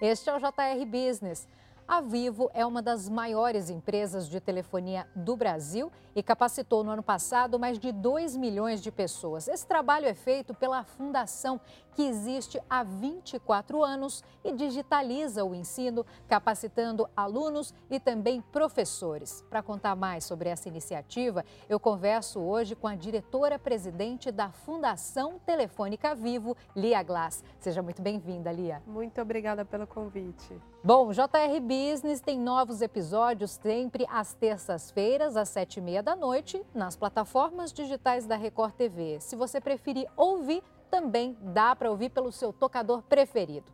Este é o JR Business. A Vivo é uma das maiores empresas de telefonia do Brasil e capacitou no ano passado mais de 2 milhões de pessoas. Esse trabalho é feito pela fundação que existe há 24 anos e digitaliza o ensino, capacitando alunos e também professores. Para contar mais sobre essa iniciativa, eu converso hoje com a diretora-presidente da Fundação Telefônica Vivo, Lia Glass. Seja muito bem-vinda, Lia. Muito obrigada pelo convite. Bom, JR Business tem novos episódios sempre às terças-feiras, às sete e meia da noite, nas plataformas digitais da Record TV. Se você preferir ouvir, também dá para ouvir pelo seu tocador preferido.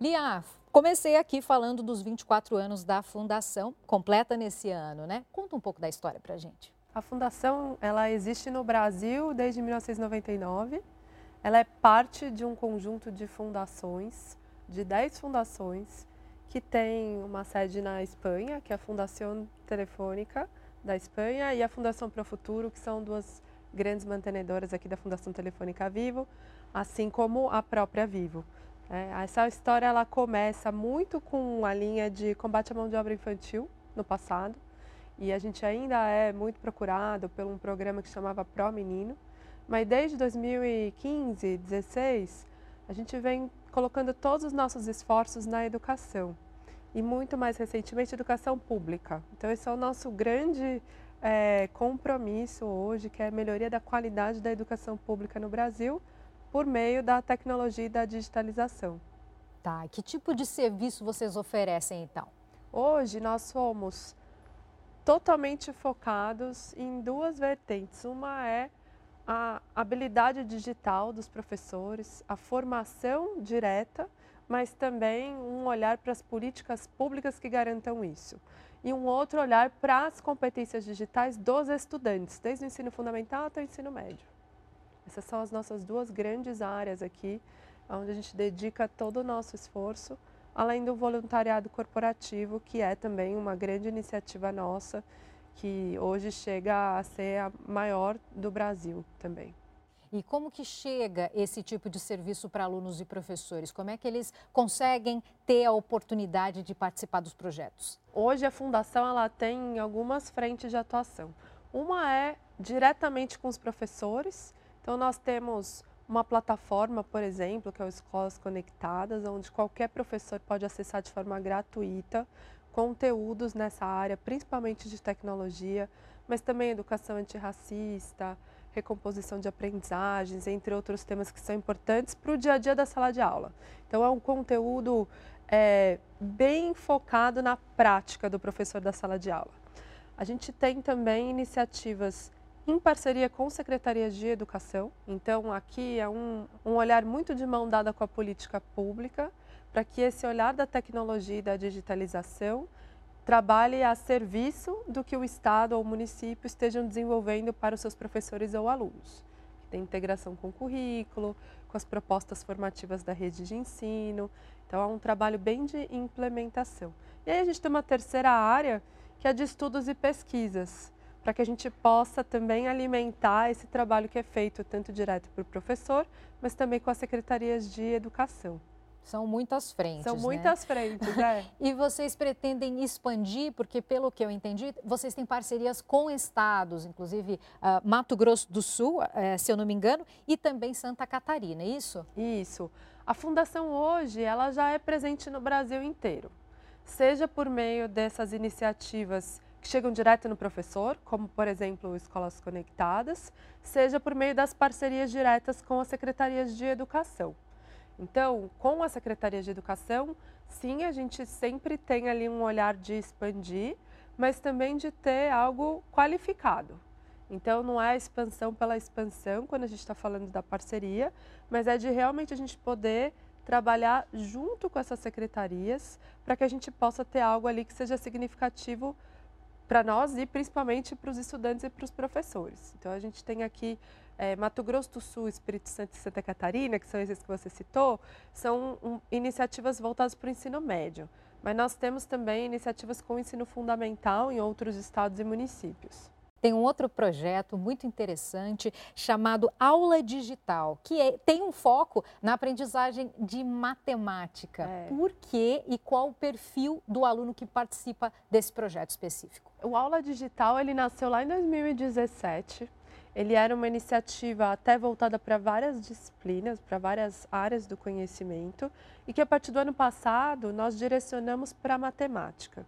Lia, comecei aqui falando dos 24 anos da Fundação, completa nesse ano, né? Conta um pouco da história para gente. A Fundação, ela existe no Brasil desde 1999. Ela é parte de um conjunto de fundações, de 10 fundações, que tem uma sede na Espanha, que é a Fundação Telefônica da Espanha, e a Fundação Pro Futuro, que são duas grandes mantenedoras aqui da Fundação Telefônica Vivo, assim como a própria Vivo. É, essa história ela começa muito com a linha de combate à mão de obra infantil no passado, e a gente ainda é muito procurado por um programa que chamava Pro Menino, mas desde 2015, 2016, a gente vem colocando todos os nossos esforços na educação e muito mais recentemente educação pública. Então esse é o nosso grande é, compromisso hoje, que é a melhoria da qualidade da educação pública no Brasil por meio da tecnologia e da digitalização. Tá, que tipo de serviço vocês oferecem então? Hoje nós somos totalmente focados em duas vertentes. Uma é a habilidade digital dos professores, a formação direta, mas também um olhar para as políticas públicas que garantam isso. E um outro olhar para as competências digitais dos estudantes, desde o ensino fundamental até o ensino médio. Essas são as nossas duas grandes áreas aqui, onde a gente dedica todo o nosso esforço, além do voluntariado corporativo, que é também uma grande iniciativa nossa que hoje chega a ser a maior do Brasil também. E como que chega esse tipo de serviço para alunos e professores? Como é que eles conseguem ter a oportunidade de participar dos projetos? Hoje a fundação ela tem algumas frentes de atuação. Uma é diretamente com os professores. Então nós temos uma plataforma, por exemplo, que é o Escolas Conectadas, onde qualquer professor pode acessar de forma gratuita conteúdos nessa área, principalmente de tecnologia, mas também educação antirracista, recomposição de aprendizagens, entre outros temas que são importantes para o dia a dia da sala de aula. Então, é um conteúdo é, bem focado na prática do professor da sala de aula. A gente tem também iniciativas em parceria com secretarias de educação. Então, aqui é um, um olhar muito de mão dada com a política pública, para que esse olhar da tecnologia e da digitalização trabalhe a serviço do que o Estado ou o município estejam desenvolvendo para os seus professores ou alunos. Tem integração com o currículo, com as propostas formativas da rede de ensino. Então, é um trabalho bem de implementação. E aí a gente tem uma terceira área, que é de estudos e pesquisas, para que a gente possa também alimentar esse trabalho que é feito tanto direto para o professor, mas também com as secretarias de educação. São muitas frentes. São né? muitas né? frentes, é. e vocês pretendem expandir, porque pelo que eu entendi, vocês têm parcerias com estados, inclusive uh, Mato Grosso do Sul, uh, se eu não me engano, e também Santa Catarina, é isso? Isso. A fundação hoje, ela já é presente no Brasil inteiro. Seja por meio dessas iniciativas que chegam direto no professor, como por exemplo Escolas Conectadas, seja por meio das parcerias diretas com as secretarias de educação. Então, com a Secretaria de Educação, sim, a gente sempre tem ali um olhar de expandir, mas também de ter algo qualificado. Então, não é a expansão pela expansão, quando a gente está falando da parceria, mas é de realmente a gente poder trabalhar junto com essas secretarias para que a gente possa ter algo ali que seja significativo para nós e principalmente para os estudantes e para os professores. Então, a gente tem aqui é, Mato Grosso do Sul, Espírito Santo e Santa Catarina, que são esses que você citou, são um, iniciativas voltadas para o ensino médio. Mas nós temos também iniciativas com ensino fundamental em outros estados e municípios. Tem um outro projeto muito interessante chamado Aula Digital, que é, tem um foco na aprendizagem de matemática. É. Por quê e qual o perfil do aluno que participa desse projeto específico? O Aula Digital ele nasceu lá em 2017. Ele era uma iniciativa até voltada para várias disciplinas, para várias áreas do conhecimento, e que a partir do ano passado nós direcionamos para a matemática.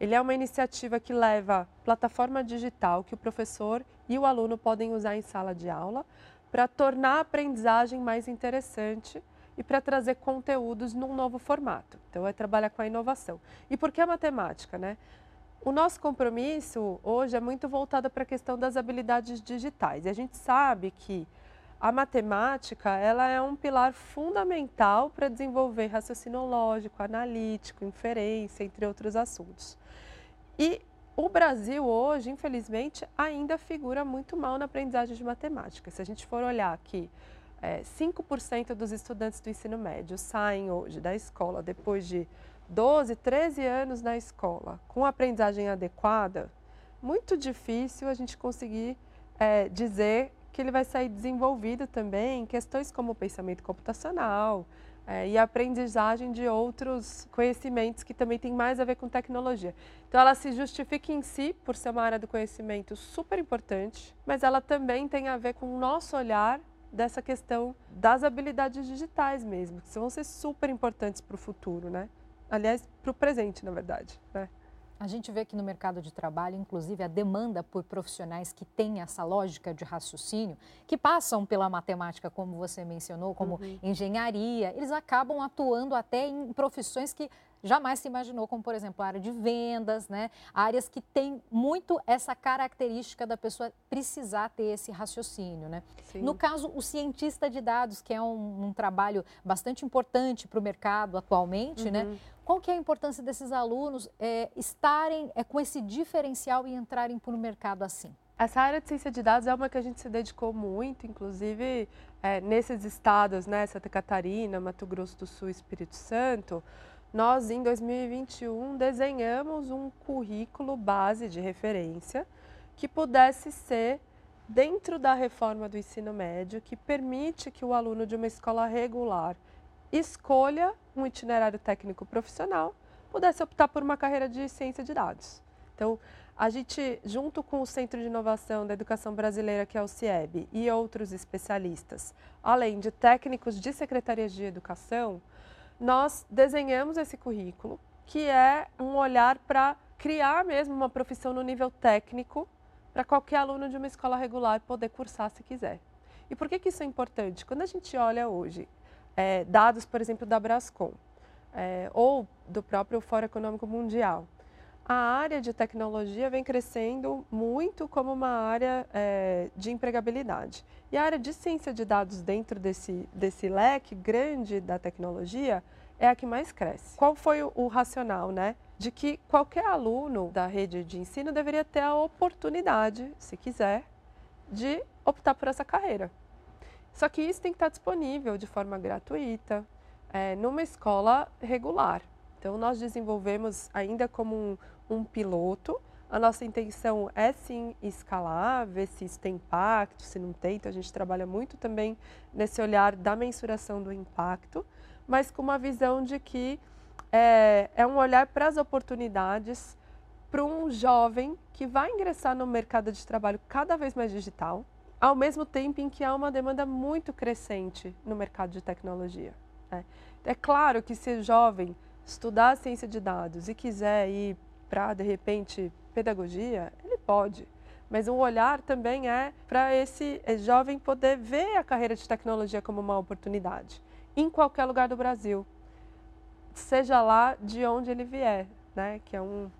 Ele é uma iniciativa que leva plataforma digital que o professor e o aluno podem usar em sala de aula para tornar a aprendizagem mais interessante e para trazer conteúdos num novo formato. Então, é trabalhar com a inovação. E por que a matemática, né? O nosso compromisso hoje é muito voltado para a questão das habilidades digitais. E a gente sabe que a matemática ela é um pilar fundamental para desenvolver raciocínio lógico, analítico, inferência, entre outros assuntos. E o Brasil hoje, infelizmente, ainda figura muito mal na aprendizagem de matemática. Se a gente for olhar aqui, é, 5% dos estudantes do ensino médio saem hoje da escola depois de 12, 13 anos na escola com aprendizagem adequada, muito difícil a gente conseguir é, dizer que ele vai sair desenvolvido também em questões como pensamento computacional, é, e aprendizagem de outros conhecimentos que também tem mais a ver com tecnologia. Então, ela se justifica em si por ser uma área do conhecimento super importante, mas ela também tem a ver com o nosso olhar dessa questão das habilidades digitais mesmo, que vão ser super importantes para o futuro, né? Aliás, para o presente, na verdade, né? A gente vê que no mercado de trabalho, inclusive, a demanda por profissionais que têm essa lógica de raciocínio, que passam pela matemática, como você mencionou, como uhum. engenharia, eles acabam atuando até em profissões que jamais se imaginou, como por exemplo a área de vendas, né? Áreas que têm muito essa característica da pessoa precisar ter esse raciocínio, né? Sim. No caso, o cientista de dados, que é um, um trabalho bastante importante para o mercado atualmente, né? uhum. né? Qual que é a importância desses alunos é, estarem é, com esse diferencial e entrarem para o mercado assim? Essa área de ciência de dados é uma que a gente se dedicou muito, inclusive é, nesses estados, né, Santa Catarina, Mato Grosso do Sul, Espírito Santo, nós, em 2021, desenhamos um currículo base de referência que pudesse ser dentro da reforma do ensino médio, que permite que o aluno de uma escola regular escolha um itinerário técnico profissional, pudesse optar por uma carreira de ciência de dados. Então, a gente, junto com o Centro de Inovação da Educação Brasileira, que é o CIEB, e outros especialistas, além de técnicos de secretarias de educação, nós desenhamos esse currículo, que é um olhar para criar mesmo uma profissão no nível técnico para qualquer aluno de uma escola regular poder cursar se quiser. E por que, que isso é importante? Quando a gente olha hoje é, dados, por exemplo, da Brascom é, ou do próprio Fórum Econômico Mundial, a área de tecnologia vem crescendo muito como uma área é, de empregabilidade. E a área de ciência de dados dentro desse, desse leque grande da tecnologia é a que mais cresce. Qual foi o, o racional, né? De que qualquer aluno da rede de ensino deveria ter a oportunidade, se quiser, de optar por essa carreira. Só que isso tem que estar disponível de forma gratuita, é, numa escola regular. Então, nós desenvolvemos ainda como um, um piloto. A nossa intenção é sim escalar, ver se isso tem impacto, se não tem. Então, a gente trabalha muito também nesse olhar da mensuração do impacto, mas com uma visão de que é, é um olhar para as oportunidades para um jovem que vai ingressar no mercado de trabalho cada vez mais digital, ao mesmo tempo em que há uma demanda muito crescente no mercado de tecnologia. Né? É claro que se o jovem estudar ciência de dados e quiser ir para, de repente, pedagogia, ele pode. Mas o olhar também é para esse jovem poder ver a carreira de tecnologia como uma oportunidade, em qualquer lugar do Brasil, seja lá de onde ele vier, né? que é, um,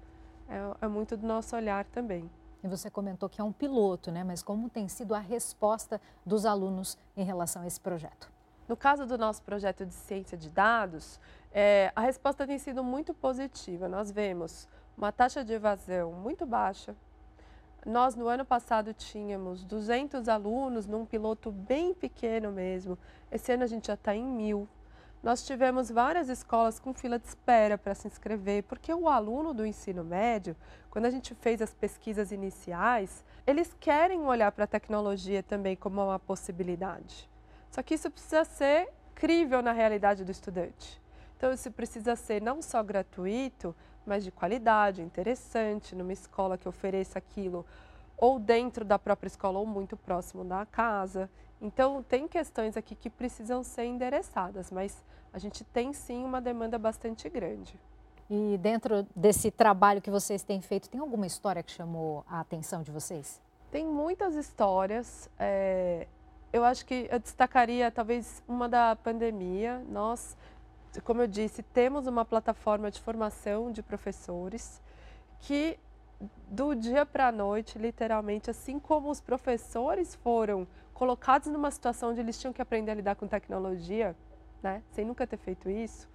é, é muito do nosso olhar também. E você comentou que é um piloto, né? mas como tem sido a resposta dos alunos em relação a esse projeto? No caso do nosso projeto de ciência de dados, é, a resposta tem sido muito positiva. Nós vemos uma taxa de evasão muito baixa. Nós, no ano passado, tínhamos 200 alunos num piloto bem pequeno mesmo. Esse ano a gente já está em mil. Nós tivemos várias escolas com fila de espera para se inscrever, porque o aluno do ensino médio, quando a gente fez as pesquisas iniciais, eles querem olhar para a tecnologia também como uma possibilidade. Só que isso precisa ser crível na realidade do estudante. Então, isso precisa ser não só gratuito, mas de qualidade, interessante, numa escola que ofereça aquilo ou dentro da própria escola ou muito próximo da casa. Então, tem questões aqui que precisam ser endereçadas, mas a gente tem sim uma demanda bastante grande. E dentro desse trabalho que vocês têm feito, tem alguma história que chamou a atenção de vocês? Tem muitas histórias. É, eu acho que eu destacaria talvez uma da pandemia. Nós, como eu disse, temos uma plataforma de formação de professores que do dia para a noite, literalmente, assim como os professores foram colocados numa situação onde eles tinham que aprender a lidar com tecnologia, né, sem nunca ter feito isso,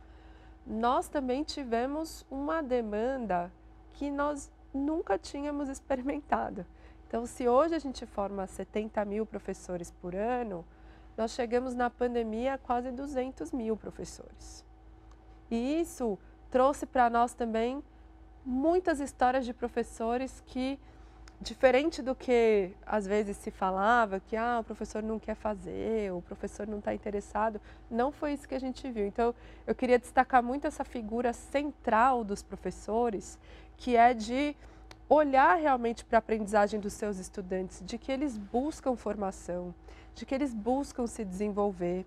nós também tivemos uma demanda que nós nunca tínhamos experimentado. Então, se hoje a gente forma 70 mil professores por ano, nós chegamos na pandemia a quase 200 mil professores. E isso trouxe para nós também muitas histórias de professores que, diferente do que às vezes se falava, que ah, o professor não quer fazer, o professor não está interessado, não foi isso que a gente viu. Então, eu queria destacar muito essa figura central dos professores, que é de olhar realmente para a aprendizagem dos seus estudantes, de que eles buscam formação, de que eles buscam se desenvolver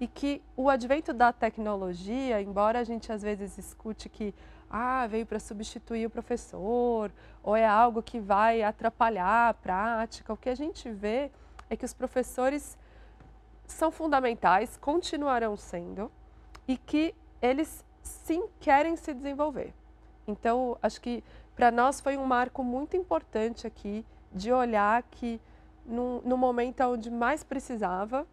e que o advento da tecnologia, embora a gente às vezes escute que ah, veio para substituir o professor, ou é algo que vai atrapalhar a prática. O que a gente vê é que os professores são fundamentais, continuarão sendo, e que eles sim querem se desenvolver. Então, acho que para nós foi um marco muito importante aqui de olhar que no, momento onde mais precisava,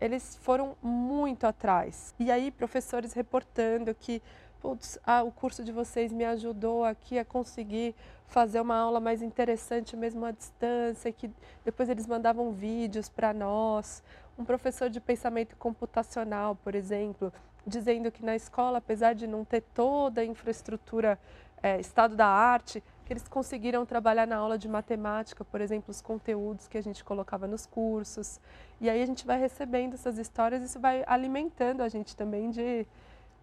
eles foram muito atrás. E aí, professores reportando que putz, ah, o curso de vocês me ajudou aqui a conseguir fazer uma aula mais interessante mesmo à distância, que depois eles mandavam vídeos para nós. Um professor de pensamento computacional, por exemplo, dizendo que na escola, apesar de não ter toda a infraestrutura é, estado da arte, que eles conseguiram trabalhar na aula de matemática, por exemplo, os conteúdos que a gente colocava nos cursos. E aí a gente vai recebendo essas histórias isso vai alimentando a gente também de,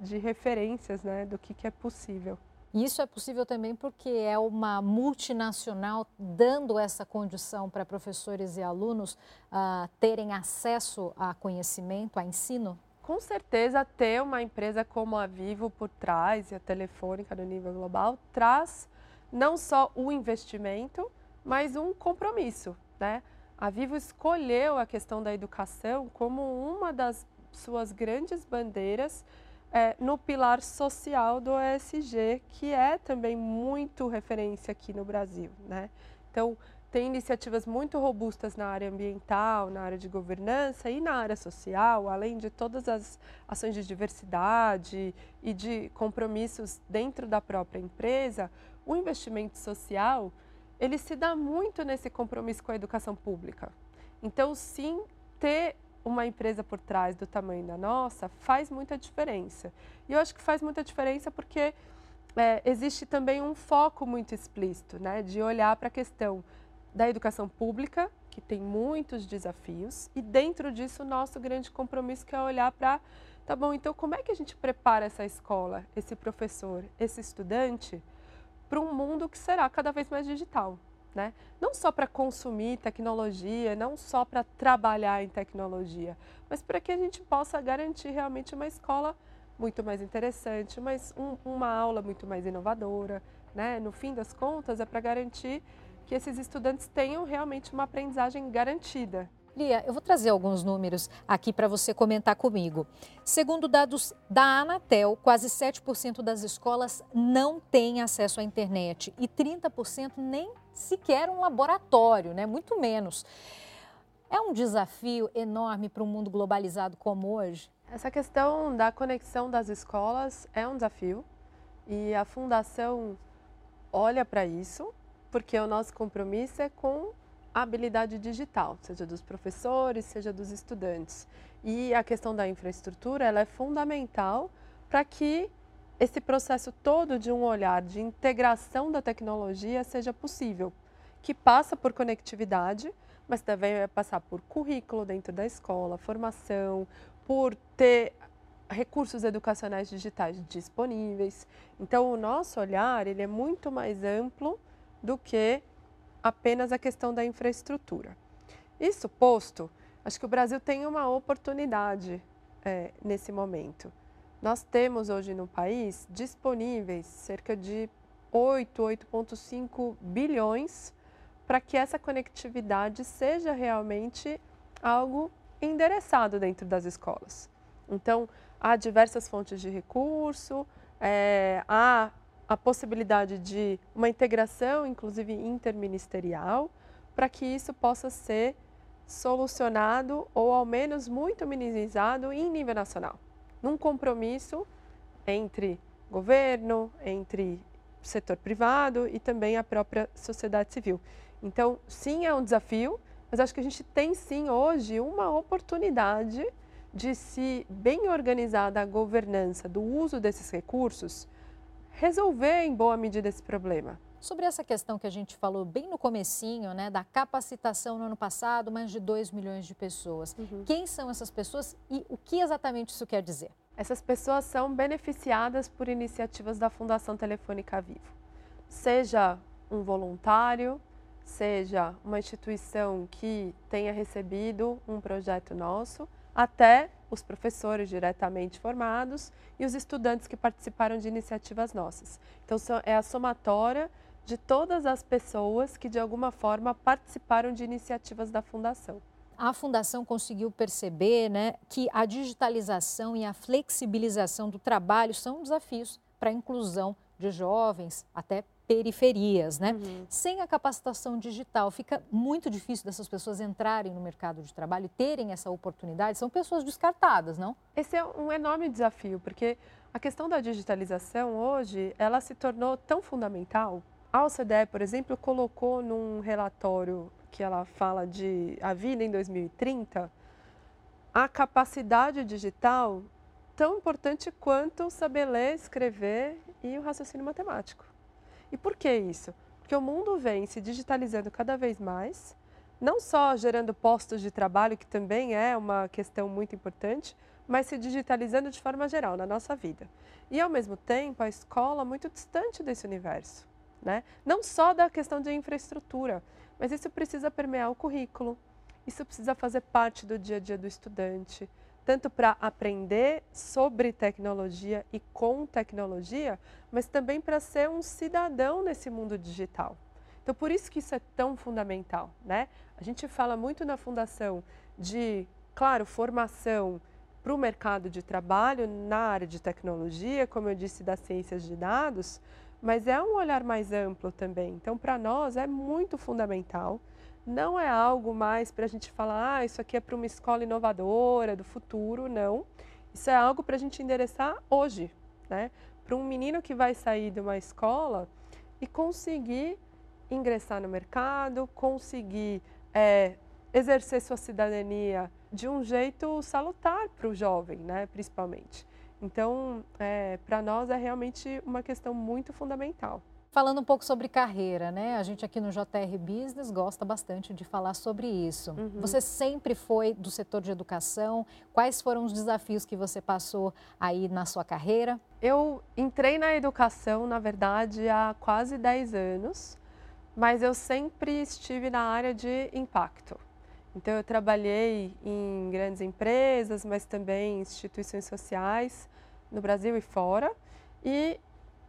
de referências né, do que, que é possível. Isso é possível também porque é uma multinacional dando essa condição para professores e alunos uh, terem acesso a conhecimento, a ensino? Com certeza, ter uma empresa como a Vivo por trás e a Telefônica no nível global traz não só o investimento, mas um compromisso. Né? A Vivo escolheu a questão da educação como uma das suas grandes bandeiras é, no pilar social do ESG, que é também muito referência aqui no Brasil. Né? Então, tem iniciativas muito robustas na área ambiental, na área de governança e na área social, além de todas as ações de diversidade e de compromissos dentro da própria empresa, o investimento social, ele se dá muito nesse compromisso com a educação pública. Então, sim, ter uma empresa por trás do tamanho da nossa faz muita diferença. E eu acho que faz muita diferença porque é, existe também um foco muito explícito, né, de olhar para a questão da educação pública, que tem muitos desafios, e dentro disso o nosso grande compromisso que é olhar para, tá bom, então como é que a gente prepara essa escola, esse professor, esse estudante para um mundo que será cada vez mais digital? Né? Não só para consumir tecnologia, não só para trabalhar em tecnologia, mas para que a gente possa garantir realmente uma escola muito mais interessante, mas um, uma aula muito mais inovadora, né? No fim das contas, é para garantir que esses estudantes tenham realmente uma aprendizagem garantida. Lia, eu vou trazer alguns números aqui para você comentar comigo. Segundo dados da Anatel, quase 7% das escolas não têm acesso à internet e 30% nem sequer um laboratório, né? muito menos. É um desafio enorme para um mundo globalizado como hoje? Essa questão da conexão das escolas é um desafio e a Fundação olha para isso, porque o nosso compromisso é com habilidade digital, seja dos professores, seja dos estudantes. E a questão da infraestrutura ela é fundamental para que esse processo todo de um olhar de integração da tecnologia seja possível, que passa por conectividade, mas também vai passar por currículo dentro da escola, formação, por ter recursos educacionais digitais disponíveis. Então, o nosso olhar ele é muito mais amplo do que apenas a questão da infraestrutura. Isso posto, acho que o Brasil tem uma oportunidade é, nesse momento. Nós temos hoje no país disponíveis cerca de 8, 8,5 bilhões para que essa conectividade seja realmente algo endereçado dentro das escolas. Então, há diversas fontes de recurso, é, há a possibilidade de uma integração, inclusive interministerial, para que isso possa ser solucionado ou ao menos muito minimizado em nível nacional, num compromisso entre governo, entre setor privado e também a própria sociedade civil. Então, sim, é um desafio, mas acho que a gente tem sim hoje uma oportunidade de se bem organizada a governança do uso desses recursos, resolver em boa medida esse problema. Sobre essa questão que a gente falou bem no comecinho, né, da capacitação no ano passado, mais de 2 milhões de pessoas. Uhum. Quem são essas pessoas e o que exatamente isso quer dizer? Essas pessoas são beneficiadas por iniciativas da Fundação Telefônica Vivo. Seja um voluntário, seja uma instituição que tenha recebido um projeto nosso, até os professores diretamente formados e os estudantes que participaram de iniciativas nossas. Então, é a somatória de todas as pessoas que, de alguma forma, participaram de iniciativas da Fundação. A Fundação conseguiu perceber né, que a digitalização e a flexibilização do trabalho são desafios para a inclusão de jovens, até periferias, né? Uhum. Sem a capacitação digital, fica muito difícil dessas pessoas entrarem no mercado de trabalho e terem essa oportunidade. São pessoas descartadas, não? Esse é um enorme desafio, porque a questão da digitalização hoje, ela se tornou tão fundamental. A OCDE, por exemplo, colocou num relatório que ela fala de a vida em 2030, a capacidade digital tão importante quanto saber ler, escrever e o raciocínio matemático. E por que isso? Porque o mundo vem se digitalizando cada vez mais, não só gerando postos de trabalho, que também é uma questão muito importante, mas se digitalizando de forma geral na nossa vida. E ao mesmo tempo, a escola muito distante desse universo, né? Não só da questão de infraestrutura, mas isso precisa permear o currículo. Isso precisa fazer parte do dia a dia do estudante tanto para aprender sobre tecnologia e com tecnologia, mas também para ser um cidadão nesse mundo digital. Então, por isso que isso é tão fundamental, né? A gente fala muito na fundação de, claro, formação para o mercado de trabalho na área de tecnologia, como eu disse, das ciências de dados, mas é um olhar mais amplo também. Então, para nós é muito fundamental não é algo mais para a gente falar, ah, isso aqui é para uma escola inovadora do futuro, não. Isso é algo para a gente endereçar hoje, né? Para um menino que vai sair de uma escola e conseguir ingressar no mercado, conseguir é, exercer sua cidadania de um jeito salutar para o jovem, né? Principalmente. Então, é, para nós é realmente uma questão muito fundamental. Falando um pouco sobre carreira, né? A gente aqui no JR Business gosta bastante de falar sobre isso. Uhum. Você sempre foi do setor de educação. Quais foram os desafios que você passou aí na sua carreira? Eu entrei na educação, na verdade, há quase 10 anos, mas eu sempre estive na área de impacto. Então, eu trabalhei em grandes empresas, mas também em instituições sociais no Brasil e fora. E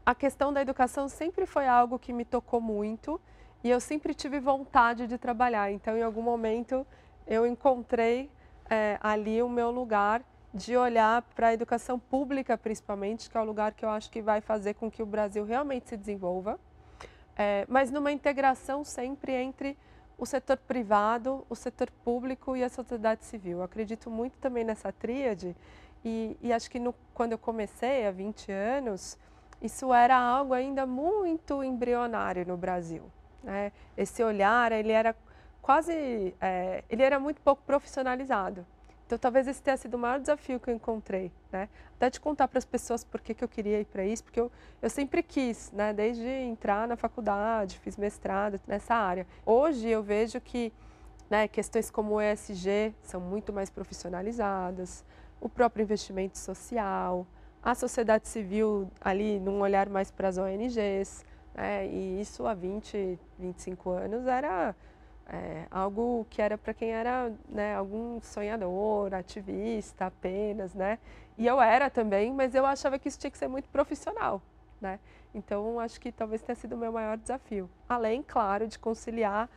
a questão da educação sempre foi algo que me tocou muito e eu sempre tive vontade de trabalhar. Então, em algum momento, eu encontrei é, ali o meu lugar de olhar para a educação pública, principalmente, que é o lugar que eu acho que vai fazer com que o Brasil realmente se desenvolva, é, mas numa integração sempre entre o setor privado, o setor público e a sociedade civil. Eu acredito muito também nessa tríade e, e acho que no, quando eu comecei há 20 anos, isso era algo ainda muito embrionário no Brasil. Né? Esse olhar ele era quase, é, ele era muito pouco profissionalizado. Então, talvez esse tenha sido o maior desafio que eu encontrei, né? Até de contar para as pessoas por que, que eu queria ir para isso, porque eu, eu sempre quis, né? Desde entrar na faculdade, fiz mestrado nessa área. Hoje eu vejo que né, questões como o ESG são muito mais profissionalizadas, o próprio investimento social, a sociedade civil ali num olhar mais para as ONGs, né? E isso há 20, 25 anos era é, algo que era para quem era né, algum sonhador, ativista apenas, né? E eu era também, mas eu achava que isso tinha que ser muito profissional, né? Então, acho que talvez tenha sido o meu maior desafio. Além, claro, de conciliar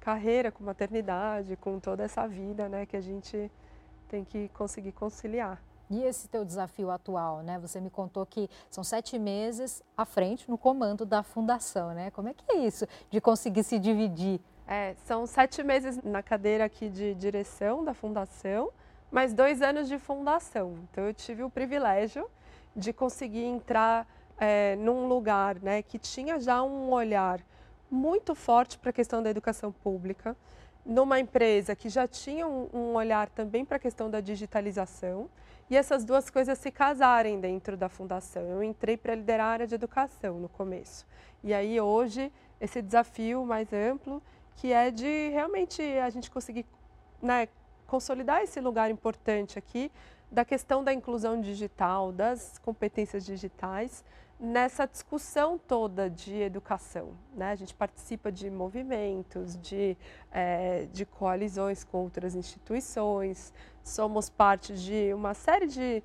carreira com maternidade, com toda essa vida, né, que a gente tem que conseguir conciliar. E esse teu desafio atual, né? Você me contou que são sete meses à frente no comando da fundação, né? Como é que é isso de conseguir se dividir é, são sete meses na cadeira aqui de direção da fundação, mais dois anos de fundação. Então eu tive o privilégio de conseguir entrar é, num lugar né, que tinha já um olhar muito forte para a questão da educação pública, numa empresa que já tinha um, um olhar também para a questão da digitalização, e essas duas coisas se casarem dentro da fundação. Eu entrei para liderar a área de educação no começo. E aí hoje esse desafio mais amplo que é de realmente a gente conseguir né, consolidar esse lugar importante aqui da questão da inclusão digital, das competências digitais, nessa discussão toda de educação. Né? A gente participa de movimentos, de, é, de coalizões com outras instituições, somos parte de uma série de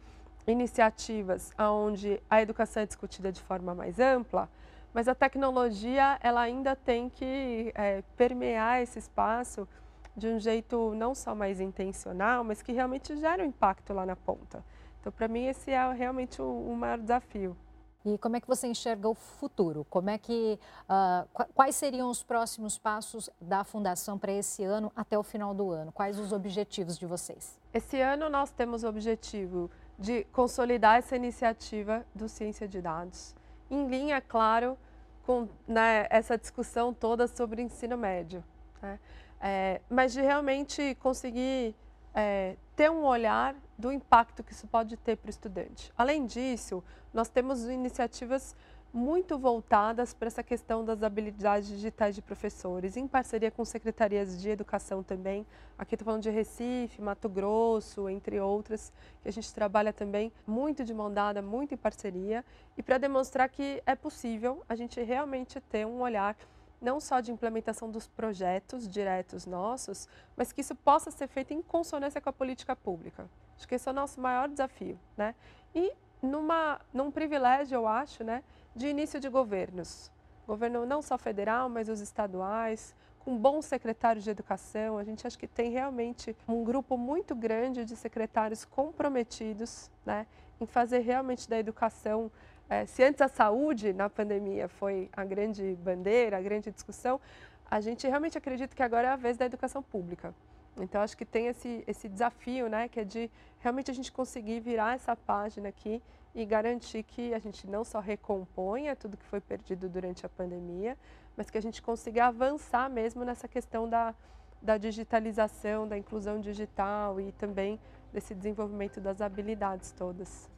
iniciativas onde a educação é discutida de forma mais ampla, mas a tecnologia ela ainda tem que é, permear esse espaço de um jeito não só mais intencional, mas que realmente gera um impacto lá na ponta. Então, para mim, esse é realmente o, o, maior desafio. E como é que você enxerga o futuro? Como é que uh, quais seriam os próximos passos da fundação para esse ano até o final do ano? Quais os objetivos de vocês? Esse ano nós temos o objetivo de consolidar essa iniciativa do Ciência de Dados em linha, claro, com né, essa discussão toda sobre ensino médio. Né? É, mas de realmente conseguir é, ter um olhar do impacto que isso pode ter para o estudante. Além disso, nós temos iniciativas muito voltadas para essa questão das habilidades digitais de professores, em parceria com secretarias de educação também. Aqui estou falando de Recife, Mato Grosso, entre outras, que a gente trabalha também muito de mão dada, muito em parceria, e para demonstrar que é possível a gente realmente ter um olhar não só de implementação dos projetos diretos nossos, mas que isso possa ser feito em consonância com a política pública. Acho que esse é o nosso maior desafio, né? E numa, num privilégio, eu acho, né, de início de governos. Governo não só federal, mas os estaduais, com bons secretários de educação. A gente acha que tem realmente um grupo muito grande de secretários comprometidos né, em fazer realmente da educação. É, se antes a saúde na pandemia foi a grande bandeira, a grande discussão, a gente realmente acredita que agora é a vez da educação pública. Então, acho que tem esse, esse desafio, né, que é de realmente a gente conseguir virar essa página aqui e garantir que a gente não só recomponha tudo que foi perdido durante a pandemia, mas que a gente consiga avançar mesmo nessa questão da, da digitalização, da inclusão digital e também desse desenvolvimento das habilidades todas.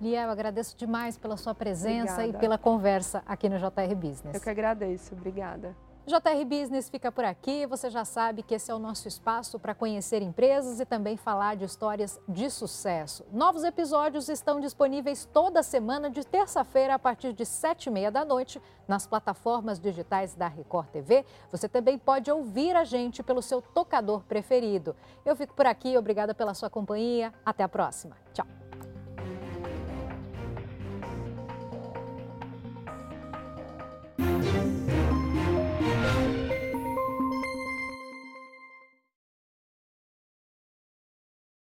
Liel, agradeço demais pela sua presença obrigada. e pela conversa aqui no JR Business. Eu que agradeço, obrigada. JR Business fica por aqui. Você já sabe que esse é o nosso espaço para conhecer empresas e também falar de histórias de sucesso. Novos episódios estão disponíveis toda semana, de terça-feira, a partir de sete e meia da noite, nas plataformas digitais da Record TV. Você também pode ouvir a gente pelo seu tocador preferido. Eu fico por aqui. Obrigada pela sua companhia. Até a próxima. Tchau.